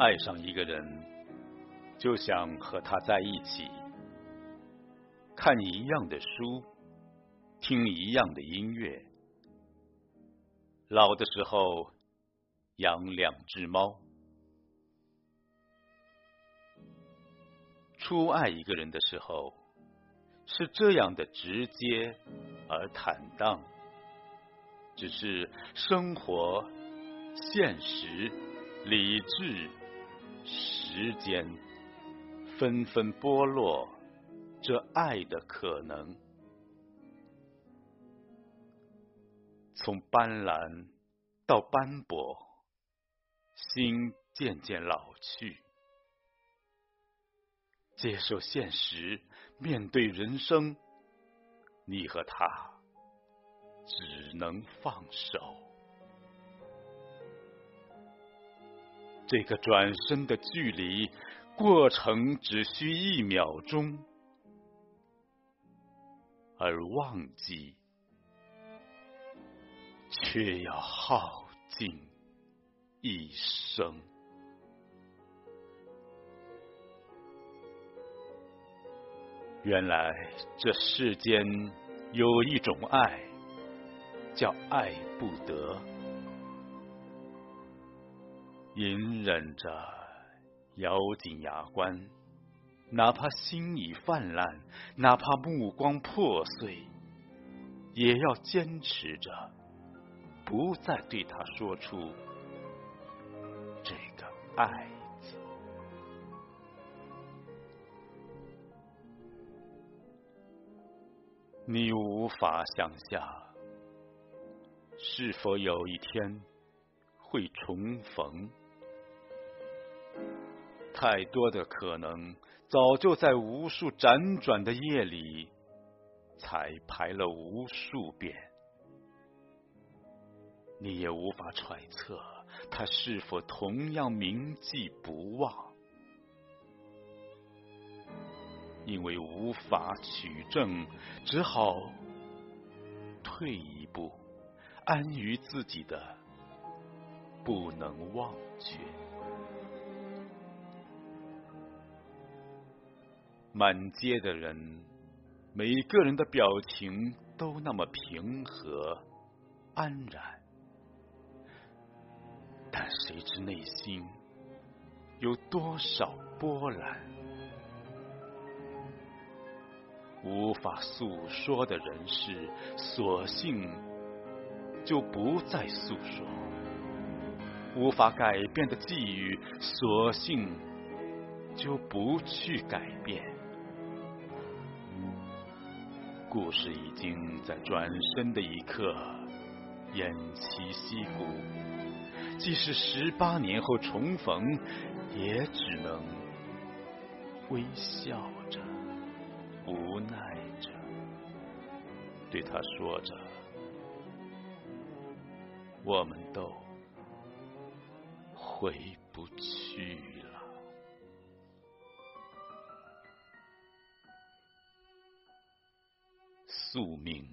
爱上一个人，就想和他在一起，看一样的书，听一样的音乐。老的时候，养两只猫。初爱一个人的时候，是这样的直接而坦荡。只是生活、现实、理智、时间，纷纷剥落这爱的可能。从斑斓到斑驳，心渐渐老去。接受现实，面对人生，你和他。只能放手。这个转身的距离，过程只需一秒钟，而忘记却要耗尽一生。原来这世间有一种爱。叫爱不得，隐忍着，咬紧牙关，哪怕心已泛滥，哪怕目光破碎，也要坚持着，不再对他说出这个爱字。你无法想象。是否有一天会重逢？太多的可能，早就在无数辗转的夜里彩排了无数遍。你也无法揣测他是否同样铭记不忘，因为无法取证，只好退一步。安于自己的不能忘却，满街的人，每个人的表情都那么平和安然，但谁知内心有多少波澜？无法诉说的人事，索性。就不再诉说，无法改变的际遇，索性就不去改变。故事已经在转身的一刻偃旗息鼓，即使十八年后重逢，也只能微笑着、无奈着，对他说着。我们都回不去宿命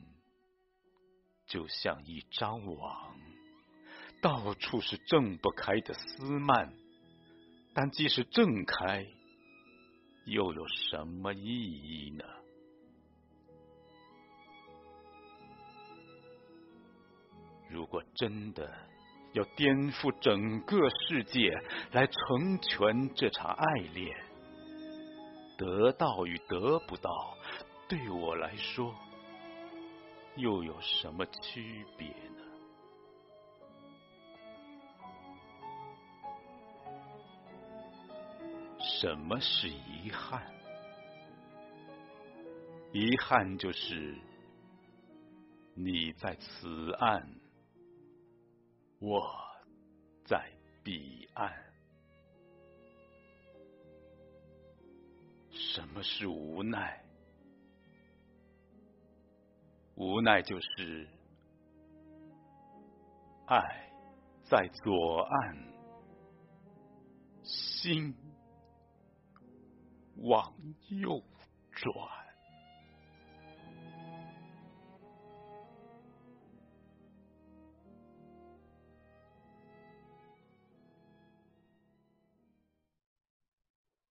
就像一张网，到处是挣不开的丝蔓，但即使挣开，又有什么意义呢？如果真的要颠覆整个世界来成全这场爱恋，得到与得不到，对我来说又有什么区别呢？什么是遗憾？遗憾就是你在此岸。我在彼岸。什么是无奈？无奈就是爱在左岸，心往右转。